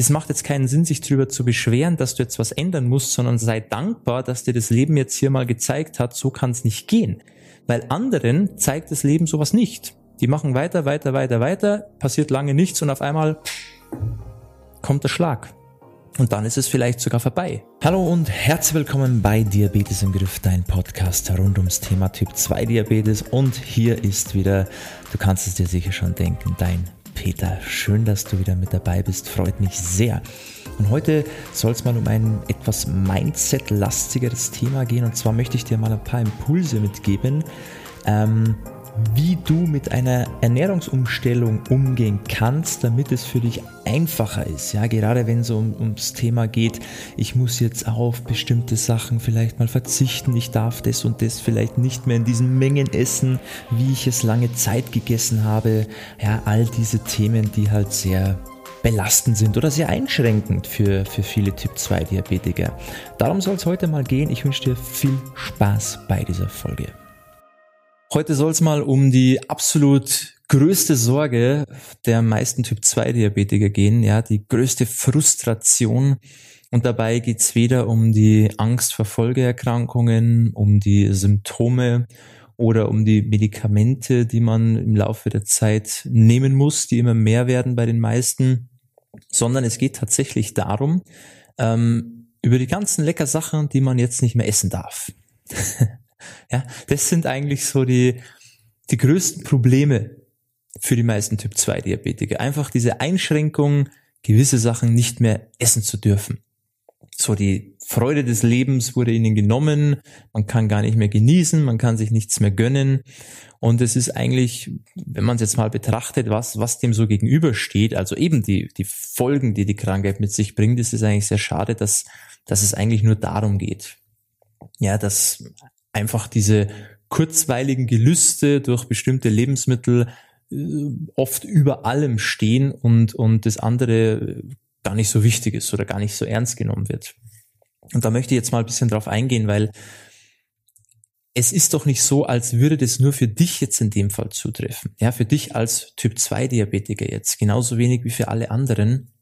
das macht jetzt keinen Sinn, sich darüber zu beschweren, dass du jetzt was ändern musst, sondern sei dankbar, dass dir das Leben jetzt hier mal gezeigt hat, so kann es nicht gehen. Weil anderen zeigt das Leben sowas nicht. Die machen weiter, weiter, weiter, weiter, passiert lange nichts und auf einmal kommt der Schlag. Und dann ist es vielleicht sogar vorbei. Hallo und herzlich willkommen bei Diabetes im Griff, dein Podcast rund ums Thema Typ 2 Diabetes. Und hier ist wieder, du kannst es dir sicher schon denken, dein Peter. Schön, dass du wieder mit dabei bist, freut mich sehr. Und heute soll es mal um ein etwas Mindset-lastigeres Thema gehen. Und zwar möchte ich dir mal ein paar Impulse mitgeben, ähm, wie du mit einer Ernährungsumstellung umgehen kannst, damit es für dich einfacher ist. Ja, gerade wenn es um, ums Thema geht, ich muss jetzt auf bestimmte Sachen vielleicht mal verzichten, ich darf das und das vielleicht nicht mehr in diesen Mengen essen, wie ich es lange Zeit gegessen habe. Ja, all diese Themen, die halt sehr belastend sind oder sehr einschränkend für, für viele Typ-2-Diabetiker. Darum soll es heute mal gehen. Ich wünsche dir viel Spaß bei dieser Folge. Heute soll es mal um die absolut größte Sorge der meisten Typ-2-Diabetiker gehen, ja, die größte Frustration. Und dabei geht's weder um die Angst vor Folgeerkrankungen, um die Symptome oder um die Medikamente, die man im Laufe der Zeit nehmen muss, die immer mehr werden bei den meisten, sondern es geht tatsächlich darum, ähm, über die ganzen lecker Sachen, die man jetzt nicht mehr essen darf. Ja, das sind eigentlich so die, die größten Probleme für die meisten Typ 2 Diabetiker. Einfach diese Einschränkung, gewisse Sachen nicht mehr essen zu dürfen. So die Freude des Lebens wurde ihnen genommen, man kann gar nicht mehr genießen, man kann sich nichts mehr gönnen. Und es ist eigentlich, wenn man es jetzt mal betrachtet, was, was dem so gegenübersteht, also eben die, die Folgen, die die Krankheit mit sich bringt, ist es eigentlich sehr schade, dass, dass es eigentlich nur darum geht. Ja, dass einfach diese kurzweiligen Gelüste durch bestimmte Lebensmittel äh, oft über allem stehen und, und das andere gar nicht so wichtig ist oder gar nicht so ernst genommen wird. Und da möchte ich jetzt mal ein bisschen drauf eingehen, weil es ist doch nicht so, als würde das nur für dich jetzt in dem Fall zutreffen. Ja, für dich als Typ 2 Diabetiker jetzt, genauso wenig wie für alle anderen.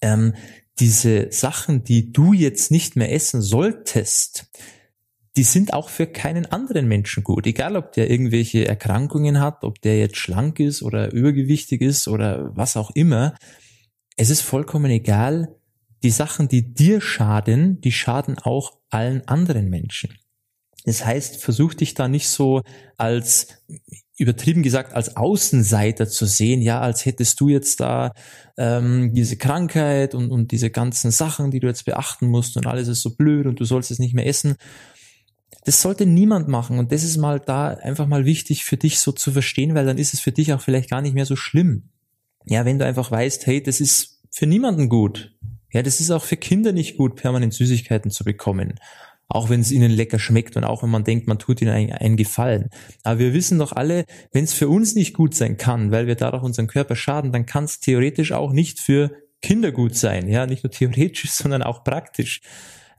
Ähm, diese Sachen, die du jetzt nicht mehr essen solltest, die sind auch für keinen anderen Menschen gut. Egal, ob der irgendwelche Erkrankungen hat, ob der jetzt schlank ist oder übergewichtig ist oder was auch immer. Es ist vollkommen egal. Die Sachen, die dir schaden, die schaden auch allen anderen Menschen. Das heißt, versuch dich da nicht so als übertrieben gesagt als Außenseiter zu sehen, ja, als hättest du jetzt da ähm, diese Krankheit und, und diese ganzen Sachen, die du jetzt beachten musst und alles ist so blöd und du sollst es nicht mehr essen, das sollte niemand machen. Und das ist mal da einfach mal wichtig für dich so zu verstehen, weil dann ist es für dich auch vielleicht gar nicht mehr so schlimm. Ja, wenn du einfach weißt, hey, das ist für niemanden gut. Ja, das ist auch für Kinder nicht gut, permanent Süßigkeiten zu bekommen. Auch wenn es ihnen lecker schmeckt und auch wenn man denkt, man tut ihnen einen Gefallen. Aber wir wissen doch alle, wenn es für uns nicht gut sein kann, weil wir dadurch unseren Körper schaden, dann kann es theoretisch auch nicht für Kinder gut sein. Ja, nicht nur theoretisch, sondern auch praktisch.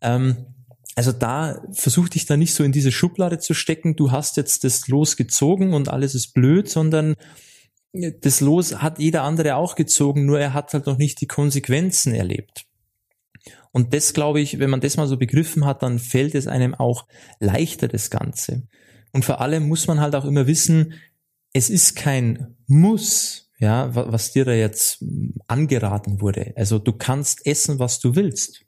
Ähm, also da versuch dich da nicht so in diese Schublade zu stecken, du hast jetzt das Los gezogen und alles ist blöd, sondern das Los hat jeder andere auch gezogen, nur er hat halt noch nicht die Konsequenzen erlebt. Und das glaube ich, wenn man das mal so begriffen hat, dann fällt es einem auch leichter, das Ganze. Und vor allem muss man halt auch immer wissen, es ist kein Muss, ja, was dir da jetzt angeraten wurde. Also du kannst essen, was du willst.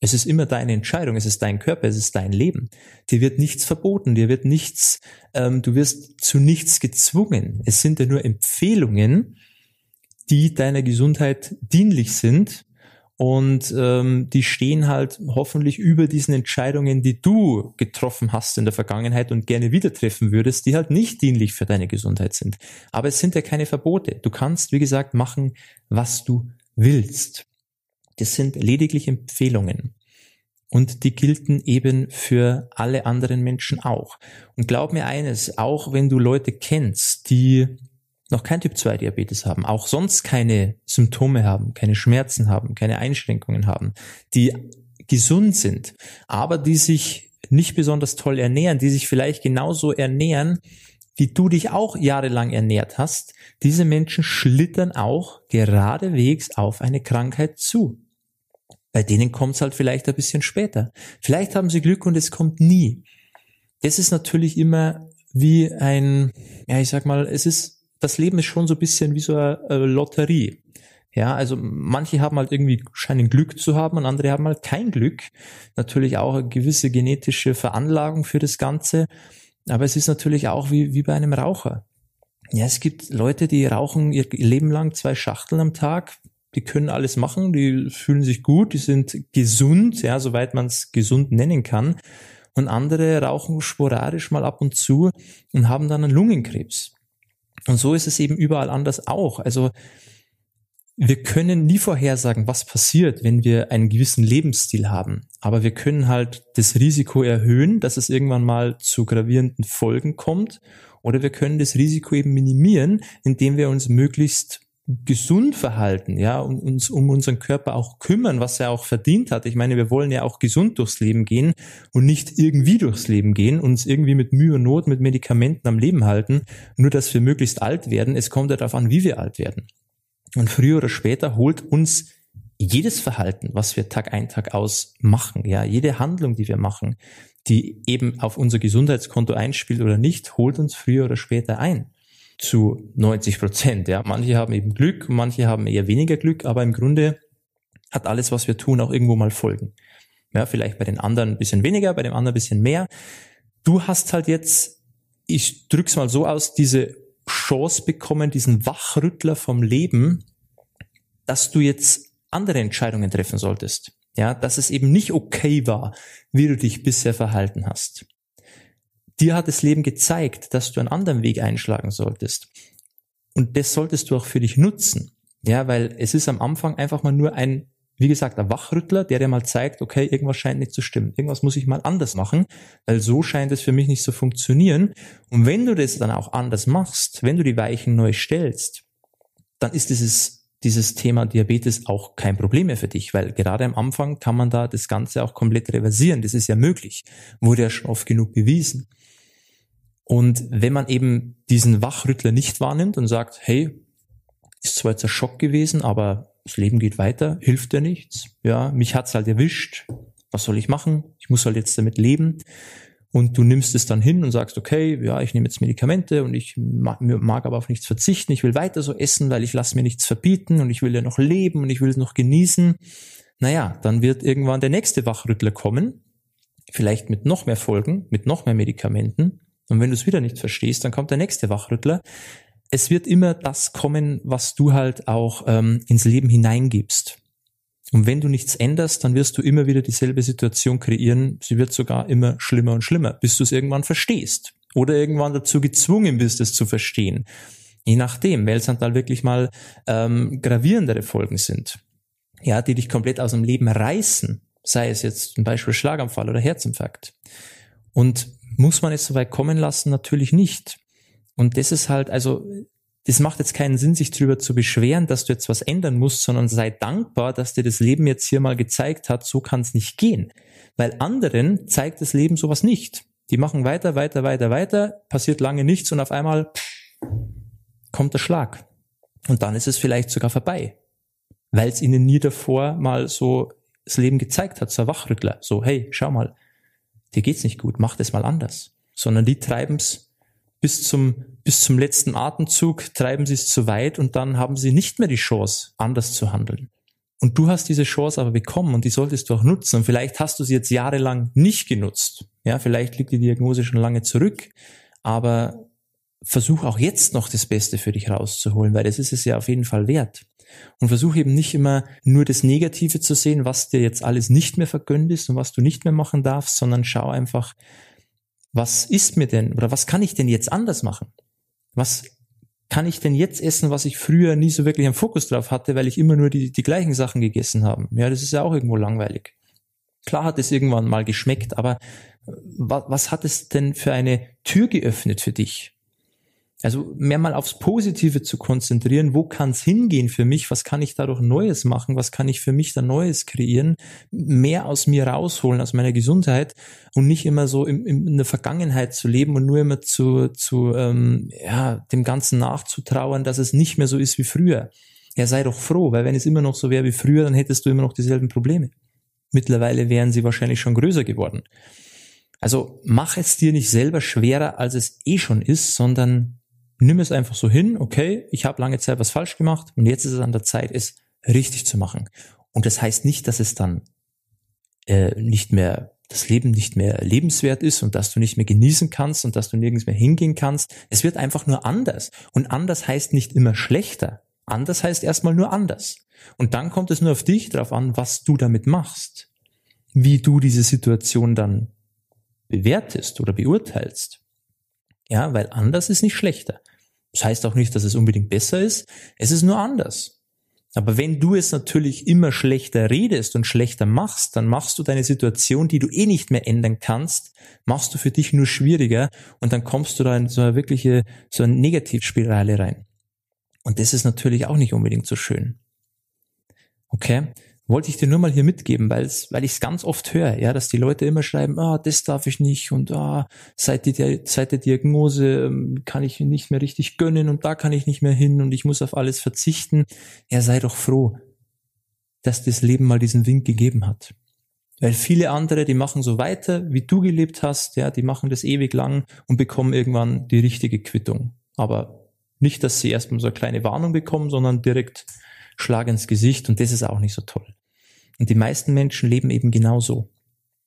Es ist immer deine Entscheidung, es ist dein Körper, es ist dein Leben. Dir wird nichts verboten, dir wird nichts, ähm, du wirst zu nichts gezwungen. Es sind ja nur Empfehlungen, die deiner Gesundheit dienlich sind und ähm, die stehen halt hoffentlich über diesen Entscheidungen, die du getroffen hast in der Vergangenheit und gerne wieder treffen würdest, die halt nicht dienlich für deine Gesundheit sind. Aber es sind ja keine Verbote. Du kannst, wie gesagt, machen, was du willst. Das sind lediglich Empfehlungen. Und die gelten eben für alle anderen Menschen auch. Und glaub mir eines, auch wenn du Leute kennst, die noch kein Typ 2 Diabetes haben, auch sonst keine Symptome haben, keine Schmerzen haben, keine Einschränkungen haben, die gesund sind, aber die sich nicht besonders toll ernähren, die sich vielleicht genauso ernähren wie du dich auch jahrelang ernährt hast, diese Menschen schlittern auch geradewegs auf eine Krankheit zu. Bei denen kommt es halt vielleicht ein bisschen später. Vielleicht haben sie Glück und es kommt nie. Das ist natürlich immer wie ein, ja, ich sag mal, es ist, das Leben ist schon so ein bisschen wie so eine, eine Lotterie. Ja, also manche haben halt irgendwie scheinen Glück zu haben und andere haben halt kein Glück. Natürlich auch eine gewisse genetische Veranlagung für das Ganze. Aber es ist natürlich auch wie, wie bei einem Raucher. Ja, es gibt Leute, die rauchen ihr Leben lang zwei Schachteln am Tag. Die können alles machen, die fühlen sich gut, die sind gesund, ja, soweit man es gesund nennen kann. Und andere rauchen sporadisch mal ab und zu und haben dann einen Lungenkrebs. Und so ist es eben überall anders auch. Also wir können nie vorhersagen, was passiert, wenn wir einen gewissen Lebensstil haben. Aber wir können halt das Risiko erhöhen, dass es irgendwann mal zu gravierenden Folgen kommt. Oder wir können das Risiko eben minimieren, indem wir uns möglichst gesund verhalten, ja, und uns um unseren Körper auch kümmern, was er auch verdient hat. Ich meine, wir wollen ja auch gesund durchs Leben gehen und nicht irgendwie durchs Leben gehen, uns irgendwie mit Mühe und Not, mit Medikamenten am Leben halten, nur dass wir möglichst alt werden. Es kommt ja darauf an, wie wir alt werden. Und früher oder später holt uns jedes Verhalten, was wir Tag ein, Tag aus machen, ja, jede Handlung, die wir machen, die eben auf unser Gesundheitskonto einspielt oder nicht, holt uns früher oder später ein. Zu 90 Prozent, ja. Manche haben eben Glück, manche haben eher weniger Glück, aber im Grunde hat alles, was wir tun, auch irgendwo mal Folgen. Ja, vielleicht bei den anderen ein bisschen weniger, bei dem anderen ein bisschen mehr. Du hast halt jetzt, ich drück's mal so aus, diese Chance bekommen, diesen Wachrüttler vom Leben, dass du jetzt andere Entscheidungen treffen solltest. Ja, dass es eben nicht okay war, wie du dich bisher verhalten hast. Dir hat das Leben gezeigt, dass du einen anderen Weg einschlagen solltest. Und das solltest du auch für dich nutzen. Ja, weil es ist am Anfang einfach mal nur ein wie gesagt, ein Wachrüttler, der dir mal zeigt, okay, irgendwas scheint nicht zu stimmen. Irgendwas muss ich mal anders machen, weil so scheint es für mich nicht zu funktionieren. Und wenn du das dann auch anders machst, wenn du die Weichen neu stellst, dann ist dieses, dieses Thema Diabetes auch kein Problem mehr für dich, weil gerade am Anfang kann man da das Ganze auch komplett reversieren. Das ist ja möglich. Wurde ja schon oft genug bewiesen. Und wenn man eben diesen Wachrüttler nicht wahrnimmt und sagt, hey, ist zwar jetzt ein Schock gewesen, aber das Leben geht weiter, hilft dir nichts. Ja, mich hat's halt erwischt. Was soll ich machen? Ich muss halt jetzt damit leben. Und du nimmst es dann hin und sagst, okay, ja, ich nehme jetzt Medikamente und ich mag, mag aber auf nichts verzichten. Ich will weiter so essen, weil ich lasse mir nichts verbieten und ich will ja noch leben und ich will es noch genießen. Naja, dann wird irgendwann der nächste Wachrüttler kommen. Vielleicht mit noch mehr Folgen, mit noch mehr Medikamenten. Und wenn du es wieder nicht verstehst, dann kommt der nächste Wachrüttler es wird immer das kommen, was du halt auch ähm, ins Leben hineingibst. Und wenn du nichts änderst, dann wirst du immer wieder dieselbe Situation kreieren. Sie wird sogar immer schlimmer und schlimmer, bis du es irgendwann verstehst. Oder irgendwann dazu gezwungen bist, es zu verstehen. Je nachdem, weil es dann halt wirklich mal ähm, gravierendere Folgen sind. Ja, die dich komplett aus dem Leben reißen. Sei es jetzt zum Beispiel Schlaganfall oder Herzinfarkt. Und muss man es so weit kommen lassen? Natürlich nicht. Und das ist halt, also, das macht jetzt keinen Sinn, sich darüber zu beschweren, dass du jetzt was ändern musst, sondern sei dankbar, dass dir das Leben jetzt hier mal gezeigt hat, so kann es nicht gehen. Weil anderen zeigt das Leben sowas nicht. Die machen weiter, weiter, weiter, weiter, passiert lange nichts und auf einmal kommt der Schlag. Und dann ist es vielleicht sogar vorbei. Weil es ihnen nie davor mal so das Leben gezeigt hat, so ein Wachrüttler. So, hey, schau mal, dir geht's nicht gut, mach das mal anders. Sondern die treiben's bis zum, bis zum letzten Atemzug treiben sie es zu weit und dann haben sie nicht mehr die Chance, anders zu handeln. Und du hast diese Chance aber bekommen und die solltest du auch nutzen. Und vielleicht hast du sie jetzt jahrelang nicht genutzt. Ja, vielleicht liegt die Diagnose schon lange zurück. Aber versuch auch jetzt noch das Beste für dich rauszuholen, weil das ist es ja auf jeden Fall wert. Und versuch eben nicht immer nur das Negative zu sehen, was dir jetzt alles nicht mehr vergönnt ist und was du nicht mehr machen darfst, sondern schau einfach, was ist mir denn oder was kann ich denn jetzt anders machen? Was kann ich denn jetzt essen, was ich früher nie so wirklich einen Fokus drauf hatte, weil ich immer nur die, die gleichen Sachen gegessen habe? Ja, das ist ja auch irgendwo langweilig. Klar hat es irgendwann mal geschmeckt, aber was, was hat es denn für eine Tür geöffnet für dich? Also mehr mal aufs Positive zu konzentrieren, wo kann es hingehen für mich, was kann ich dadurch Neues machen, was kann ich für mich da Neues kreieren, mehr aus mir rausholen, aus meiner Gesundheit und nicht immer so in, in der Vergangenheit zu leben und nur immer zu, zu ähm, ja, dem Ganzen nachzutrauern, dass es nicht mehr so ist wie früher. Ja, sei doch froh, weil wenn es immer noch so wäre wie früher, dann hättest du immer noch dieselben Probleme. Mittlerweile wären sie wahrscheinlich schon größer geworden. Also mach es dir nicht selber schwerer, als es eh schon ist, sondern nimm es einfach so hin, okay, ich habe lange Zeit was falsch gemacht und jetzt ist es an der Zeit, es richtig zu machen. Und das heißt nicht, dass es dann äh, nicht mehr das Leben nicht mehr lebenswert ist und dass du nicht mehr genießen kannst und dass du nirgends mehr hingehen kannst. Es wird einfach nur anders. Und anders heißt nicht immer schlechter. Anders heißt erstmal nur anders. Und dann kommt es nur auf dich drauf an, was du damit machst. Wie du diese Situation dann bewertest oder beurteilst. Ja, weil anders ist nicht schlechter. Das heißt auch nicht, dass es unbedingt besser ist. Es ist nur anders. Aber wenn du es natürlich immer schlechter redest und schlechter machst, dann machst du deine Situation, die du eh nicht mehr ändern kannst, machst du für dich nur schwieriger und dann kommst du da in so eine wirkliche, so eine Negativspirale rein. Und das ist natürlich auch nicht unbedingt so schön. Okay? Wollte ich dir nur mal hier mitgeben, weil weil ich es ganz oft höre, ja, dass die Leute immer schreiben, ah, das darf ich nicht und ah, seit, die, seit der Diagnose ähm, kann ich nicht mehr richtig gönnen und da kann ich nicht mehr hin und ich muss auf alles verzichten. Ja, sei doch froh, dass das Leben mal diesen Wink gegeben hat. Weil viele andere, die machen so weiter, wie du gelebt hast, ja, die machen das ewig lang und bekommen irgendwann die richtige Quittung. Aber nicht, dass sie erstmal so eine kleine Warnung bekommen, sondern direkt Schlag ins Gesicht und das ist auch nicht so toll. Und die meisten Menschen leben eben genauso.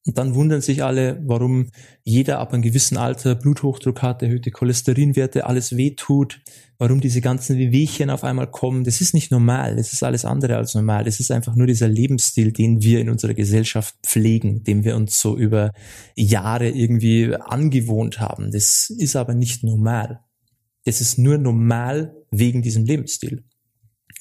Und dann wundern sich alle, warum jeder ab einem gewissen Alter Bluthochdruck hat, erhöhte Cholesterinwerte, alles wehtut, warum diese ganzen Wehwehchen auf einmal kommen. Das ist nicht normal, das ist alles andere als normal. Das ist einfach nur dieser Lebensstil, den wir in unserer Gesellschaft pflegen, dem wir uns so über Jahre irgendwie angewohnt haben. Das ist aber nicht normal. Das ist nur normal wegen diesem Lebensstil.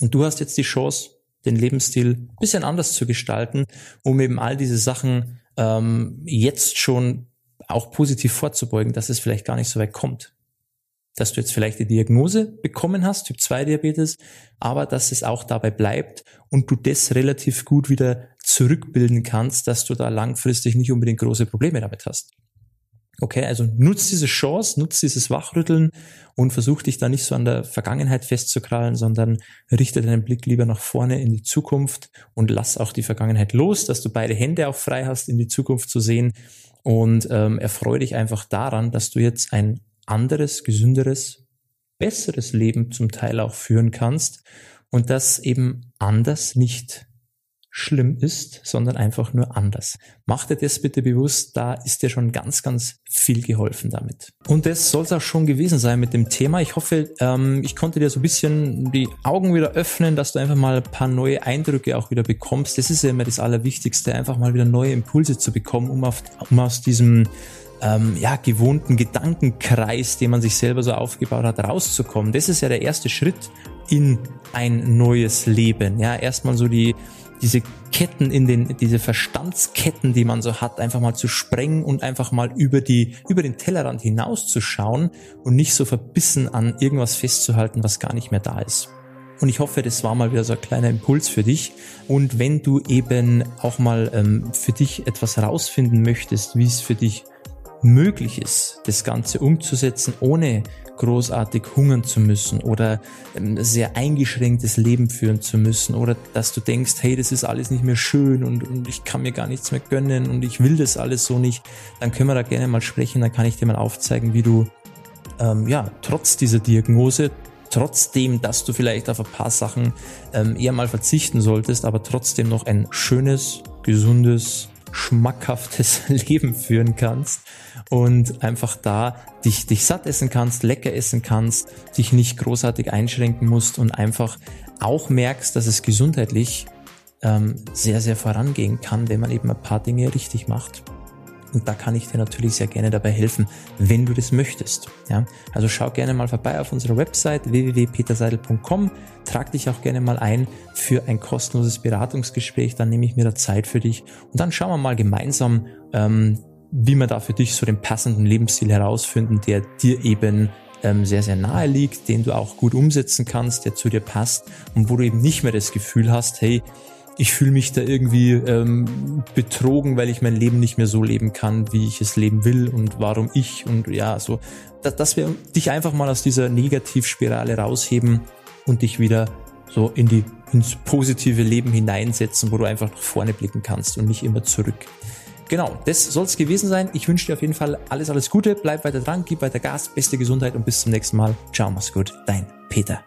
Und du hast jetzt die Chance, den Lebensstil bisschen anders zu gestalten, um eben all diese Sachen ähm, jetzt schon auch positiv vorzubeugen, dass es vielleicht gar nicht so weit kommt. Dass du jetzt vielleicht die Diagnose bekommen hast, Typ 2 Diabetes, aber dass es auch dabei bleibt und du das relativ gut wieder zurückbilden kannst, dass du da langfristig nicht unbedingt große Probleme damit hast. Okay, also nutz diese Chance, nutz dieses Wachrütteln und versuch dich da nicht so an der Vergangenheit festzukrallen, sondern richte deinen Blick lieber nach vorne in die Zukunft und lass auch die Vergangenheit los, dass du beide Hände auch frei hast, in die Zukunft zu sehen. Und ähm, erfreue dich einfach daran, dass du jetzt ein anderes, gesünderes, besseres Leben zum Teil auch führen kannst und das eben anders nicht schlimm ist, sondern einfach nur anders. Mach dir das bitte bewusst, da ist dir schon ganz, ganz viel geholfen damit. Und das soll es auch schon gewesen sein mit dem Thema. Ich hoffe, ähm, ich konnte dir so ein bisschen die Augen wieder öffnen, dass du einfach mal ein paar neue Eindrücke auch wieder bekommst. Das ist ja immer das Allerwichtigste, einfach mal wieder neue Impulse zu bekommen, um, auf, um aus diesem ähm, ja, gewohnten Gedankenkreis, den man sich selber so aufgebaut hat, rauszukommen. Das ist ja der erste Schritt in ein neues Leben. Ja, erstmal so die diese Ketten in den, diese Verstandsketten, die man so hat, einfach mal zu sprengen und einfach mal über die, über den Tellerrand hinauszuschauen und nicht so verbissen an irgendwas festzuhalten, was gar nicht mehr da ist. Und ich hoffe, das war mal wieder so ein kleiner Impuls für dich. Und wenn du eben auch mal ähm, für dich etwas herausfinden möchtest, wie es für dich möglich ist, das Ganze umzusetzen, ohne großartig hungern zu müssen oder ein sehr eingeschränktes Leben führen zu müssen oder dass du denkst, hey, das ist alles nicht mehr schön und, und ich kann mir gar nichts mehr gönnen und ich will das alles so nicht, dann können wir da gerne mal sprechen, dann kann ich dir mal aufzeigen, wie du ähm, ja trotz dieser Diagnose, trotzdem, dass du vielleicht auf ein paar Sachen ähm, eher mal verzichten solltest, aber trotzdem noch ein schönes, gesundes, schmackhaftes Leben führen kannst und einfach da dich, dich satt essen kannst, lecker essen kannst, dich nicht großartig einschränken musst und einfach auch merkst, dass es gesundheitlich ähm, sehr, sehr vorangehen kann, wenn man eben ein paar Dinge richtig macht. Und da kann ich dir natürlich sehr gerne dabei helfen, wenn du das möchtest. Ja, also schau gerne mal vorbei auf unserer Website www.peterseidel.com. Trag dich auch gerne mal ein für ein kostenloses Beratungsgespräch. Dann nehme ich mir da Zeit für dich und dann schauen wir mal gemeinsam, ähm, wie wir da für dich so den passenden Lebensstil herausfinden, der dir eben ähm, sehr, sehr nahe liegt, den du auch gut umsetzen kannst, der zu dir passt und wo du eben nicht mehr das Gefühl hast, hey, ich fühle mich da irgendwie ähm, betrogen, weil ich mein Leben nicht mehr so leben kann, wie ich es leben will und warum ich und ja, so, dass, dass wir dich einfach mal aus dieser Negativspirale rausheben und dich wieder so in die ins positive Leben hineinsetzen, wo du einfach nach vorne blicken kannst und nicht immer zurück. Genau, das soll es gewesen sein. Ich wünsche dir auf jeden Fall alles, alles Gute. Bleib weiter dran, gib weiter Gas, beste Gesundheit und bis zum nächsten Mal. Ciao, mach's gut. Dein Peter.